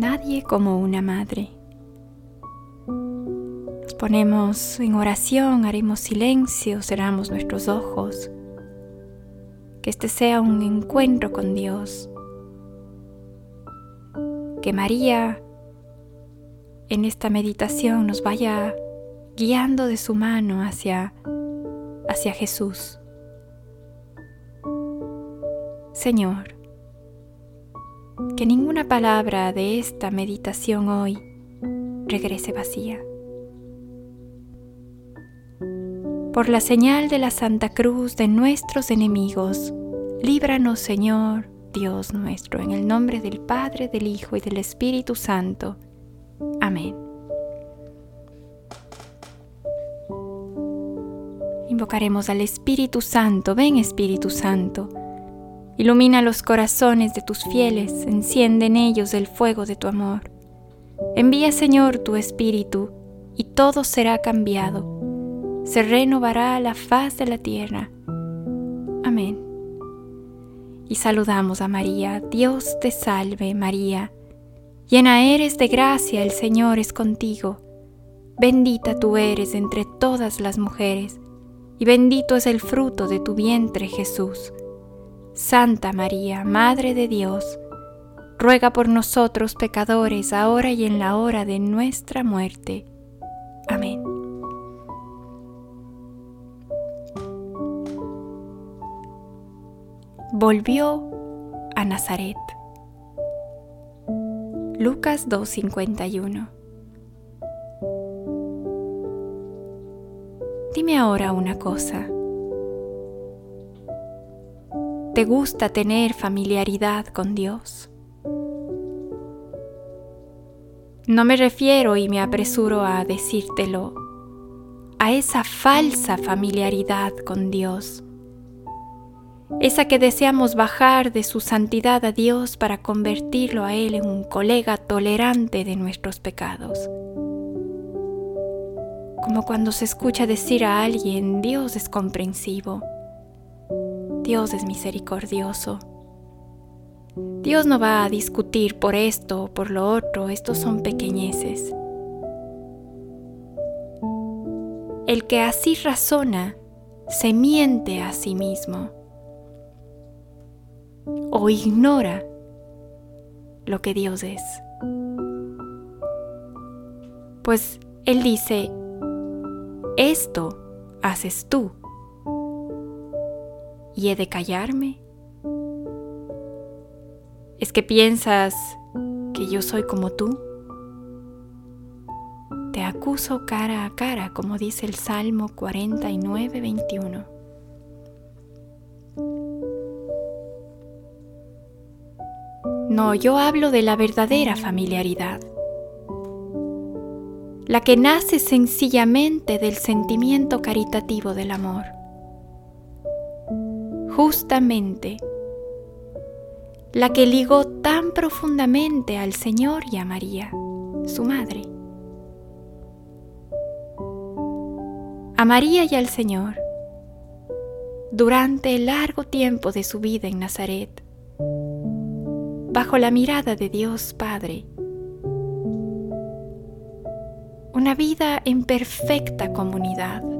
nadie como una madre. Nos ponemos en oración, haremos silencio, cerramos nuestros ojos. Que este sea un encuentro con Dios. Que María en esta meditación nos vaya guiando de su mano hacia, hacia Jesús. Señor, que ninguna palabra de esta meditación hoy regrese vacía. Por la señal de la Santa Cruz de nuestros enemigos, líbranos Señor, Dios nuestro, en el nombre del Padre, del Hijo y del Espíritu Santo. Amén. Invocaremos al Espíritu Santo. Ven Espíritu Santo. Ilumina los corazones de tus fieles, enciende en ellos el fuego de tu amor. Envía Señor tu Espíritu, y todo será cambiado. Se renovará la faz de la tierra. Amén. Y saludamos a María. Dios te salve María Llena eres de gracia, el Señor es contigo. Bendita tú eres entre todas las mujeres, y bendito es el fruto de tu vientre Jesús. Santa María, Madre de Dios, ruega por nosotros pecadores, ahora y en la hora de nuestra muerte. Amén. Volvió a Nazaret. Lucas 2.51 Dime ahora una cosa. ¿Te gusta tener familiaridad con Dios? No me refiero, y me apresuro a decírtelo, a esa falsa familiaridad con Dios esa que deseamos bajar de su santidad a Dios para convertirlo a Él en un colega tolerante de nuestros pecados. Como cuando se escucha decir a alguien, Dios es comprensivo, Dios es misericordioso. Dios no va a discutir por esto o por lo otro, estos son pequeñeces. El que así razona se miente a sí mismo o ignora lo que Dios es. Pues Él dice, esto haces tú y he de callarme. ¿Es que piensas que yo soy como tú? Te acuso cara a cara, como dice el Salmo 49, 21. No, yo hablo de la verdadera familiaridad, la que nace sencillamente del sentimiento caritativo del amor. Justamente, la que ligó tan profundamente al Señor y a María, su madre. A María y al Señor, durante el largo tiempo de su vida en Nazaret, bajo la mirada de Dios Padre. Una vida en perfecta comunidad.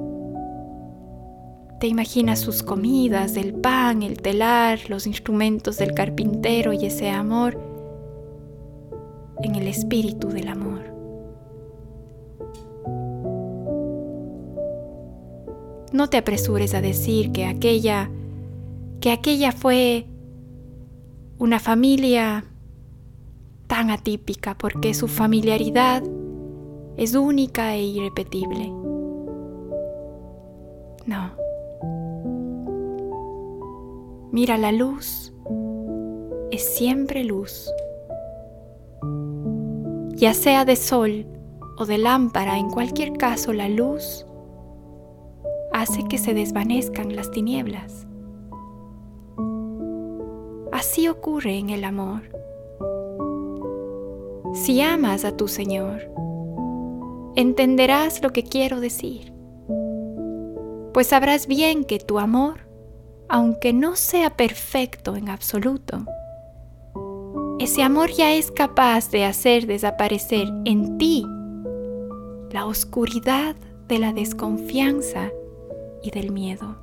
Te imaginas sus comidas, el pan, el telar, los instrumentos del carpintero y ese amor en el espíritu del amor. No te apresures a decir que aquella que aquella fue una familia tan atípica porque su familiaridad es única e irrepetible. Mira, la luz es siempre luz. Ya sea de sol o de lámpara, en cualquier caso la luz hace que se desvanezcan las tinieblas. Así ocurre en el amor. Si amas a tu Señor, entenderás lo que quiero decir, pues sabrás bien que tu amor, aunque no sea perfecto en absoluto, ese amor ya es capaz de hacer desaparecer en ti la oscuridad de la desconfianza y del miedo.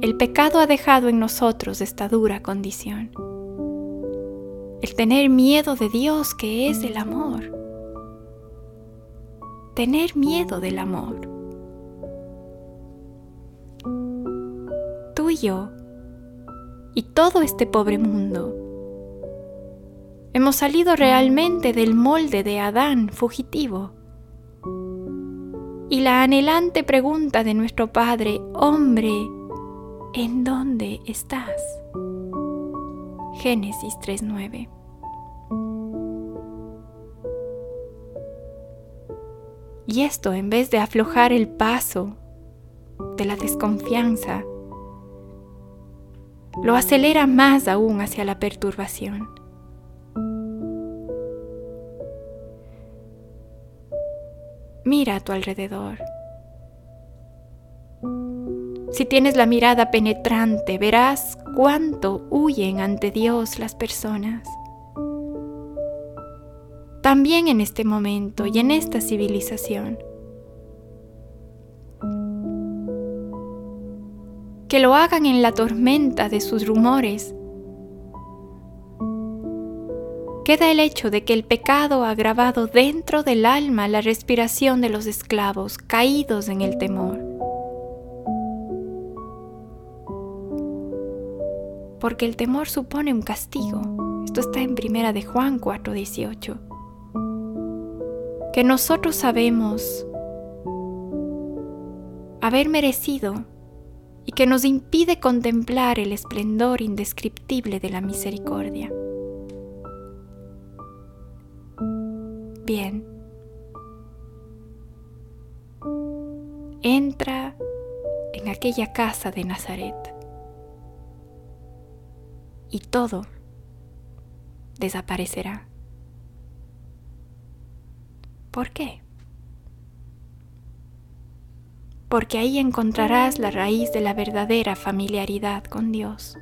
El pecado ha dejado en nosotros esta dura condición. El tener miedo de Dios que es el amor. Tener miedo del amor. Tú y yo, y todo este pobre mundo, hemos salido realmente del molde de Adán fugitivo. Y la anhelante pregunta de nuestro Padre, hombre, ¿en dónde estás? Génesis 3.9. Y esto en vez de aflojar el paso de la desconfianza, lo acelera más aún hacia la perturbación. Mira a tu alrededor. Si tienes la mirada penetrante, verás cuánto huyen ante Dios las personas. También en este momento y en esta civilización. Que lo hagan en la tormenta de sus rumores. Queda el hecho de que el pecado ha grabado dentro del alma la respiración de los esclavos caídos en el temor. porque el temor supone un castigo. Esto está en primera de Juan 4:18. Que nosotros sabemos haber merecido y que nos impide contemplar el esplendor indescriptible de la misericordia. Bien. Entra en aquella casa de Nazaret y todo desaparecerá. ¿Por qué? Porque ahí encontrarás la raíz de la verdadera familiaridad con Dios,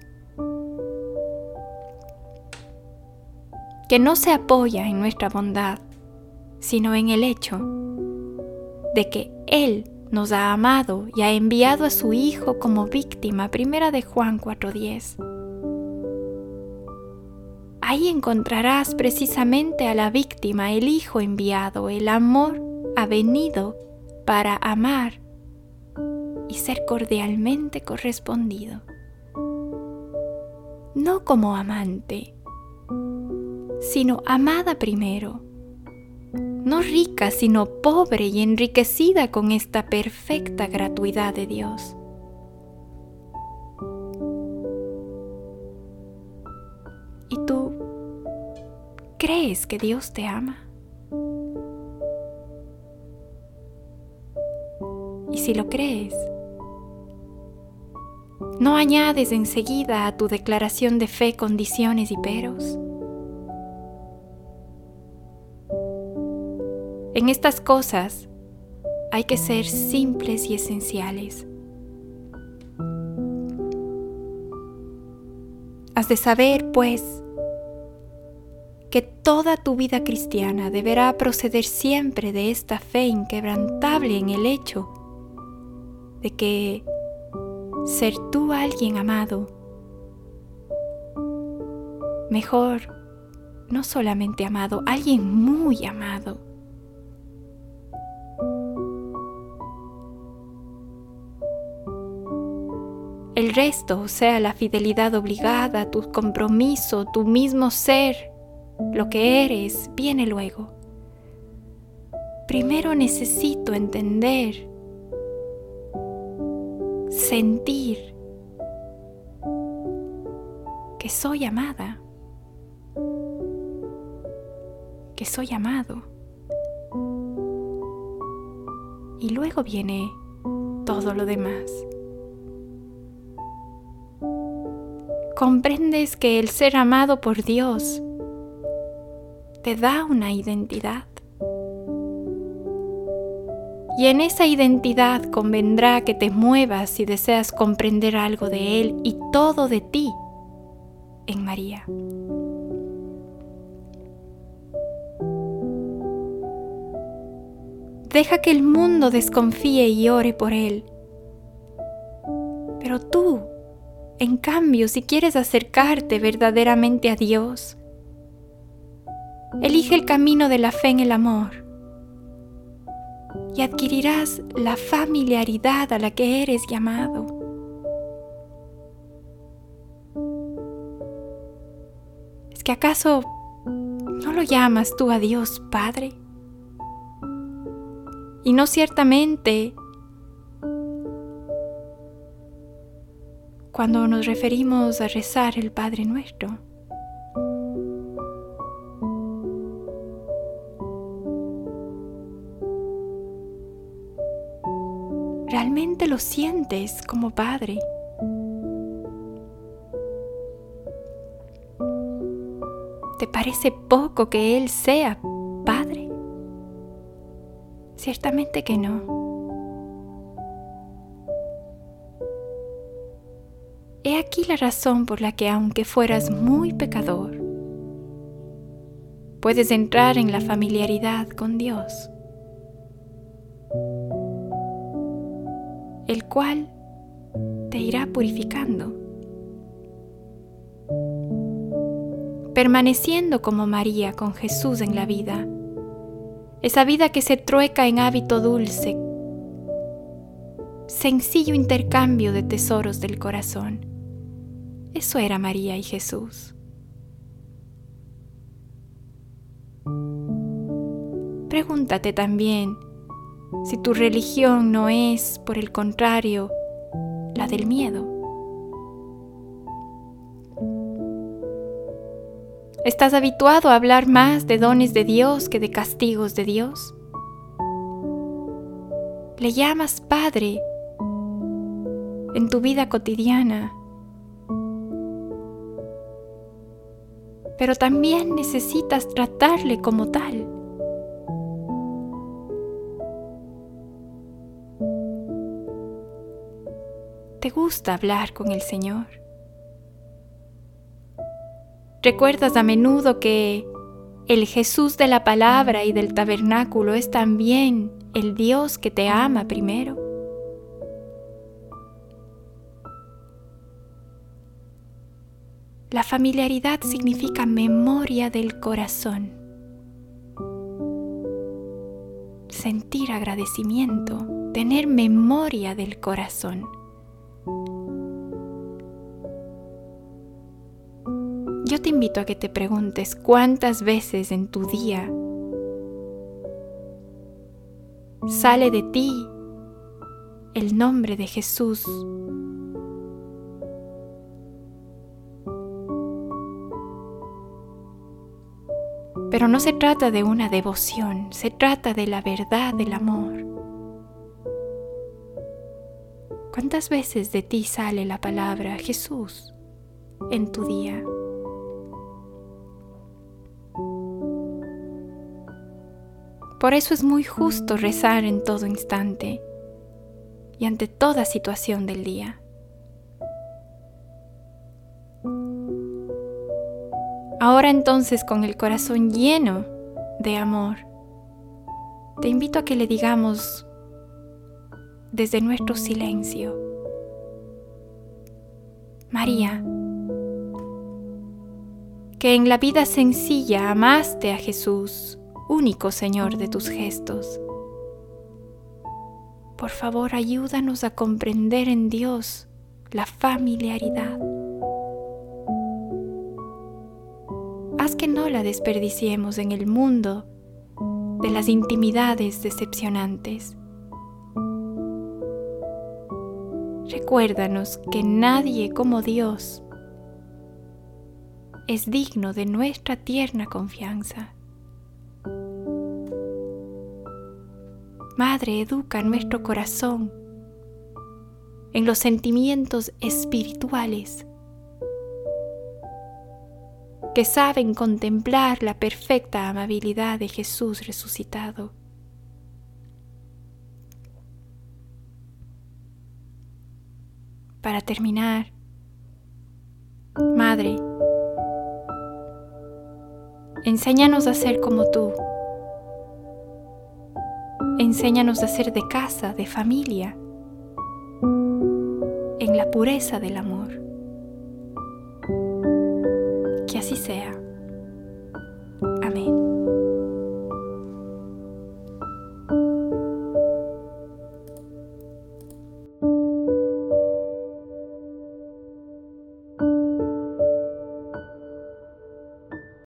que no se apoya en nuestra bondad, sino en el hecho de que Él nos ha amado y ha enviado a su Hijo como víctima, primera de Juan 4:10 Ahí encontrarás precisamente a la víctima, el Hijo enviado, el amor ha venido para amar y ser cordialmente correspondido. No como amante, sino amada primero, no rica, sino pobre y enriquecida con esta perfecta gratuidad de Dios. Crees que Dios te ama? Y si lo crees, no añades enseguida a tu declaración de fe condiciones y peros. En estas cosas hay que ser simples y esenciales. Has de saber, pues, que toda tu vida cristiana deberá proceder siempre de esta fe inquebrantable en el hecho de que ser tú alguien amado, mejor, no solamente amado, alguien muy amado, El resto, o sea, la fidelidad obligada, tu compromiso, tu mismo ser, lo que eres, viene luego. Primero necesito entender, sentir que soy amada, que soy amado. Y luego viene todo lo demás. comprendes que el ser amado por Dios te da una identidad. Y en esa identidad convendrá que te muevas si deseas comprender algo de Él y todo de ti en María. Deja que el mundo desconfíe y ore por Él. Pero tú, en cambio, si quieres acercarte verdaderamente a Dios, elige el camino de la fe en el amor y adquirirás la familiaridad a la que eres llamado. ¿Es que acaso no lo llamas tú a Dios Padre? Y no ciertamente cuando nos referimos a rezar el Padre nuestro. ¿Realmente lo sientes como Padre? ¿Te parece poco que Él sea Padre? Ciertamente que no. He aquí la razón por la que aunque fueras muy pecador, puedes entrar en la familiaridad con Dios, el cual te irá purificando, permaneciendo como María con Jesús en la vida esa vida que se trueca en hábito dulce, sencillo intercambio de tesoros del corazón. Eso era María y Jesús. Pregúntate también si tu religión no es, por el contrario, la del miedo. ¿Estás habituado a hablar más de dones de Dios que de castigos de Dios? Le llamas Padre en tu vida cotidiana, pero también necesitas tratarle como tal. Gusta hablar con el Señor? ¿Recuerdas a menudo que el Jesús de la palabra y del tabernáculo es también el Dios que te ama primero? La familiaridad significa memoria del corazón. Sentir agradecimiento, tener memoria del corazón. Yo te invito a que te preguntes cuántas veces en tu día sale de ti el nombre de Jesús. Pero no se trata de una devoción, se trata de la verdad del amor. ¿Cuántas veces de ti sale la palabra Jesús en tu día? Por eso es muy justo rezar en todo instante y ante toda situación del día. Ahora entonces con el corazón lleno de amor, te invito a que le digamos desde nuestro silencio, María, que en la vida sencilla amaste a Jesús único Señor de tus gestos. Por favor, ayúdanos a comprender en Dios la familiaridad. Haz que no la desperdiciemos en el mundo de las intimidades decepcionantes. Recuérdanos que nadie como Dios es digno de nuestra tierna confianza. Madre, educa nuestro corazón en los sentimientos espirituales que saben contemplar la perfecta amabilidad de Jesús resucitado. Para terminar, Madre, enséñanos a ser como tú. Enséñanos a ser de casa, de familia, en la pureza del amor. Que así sea.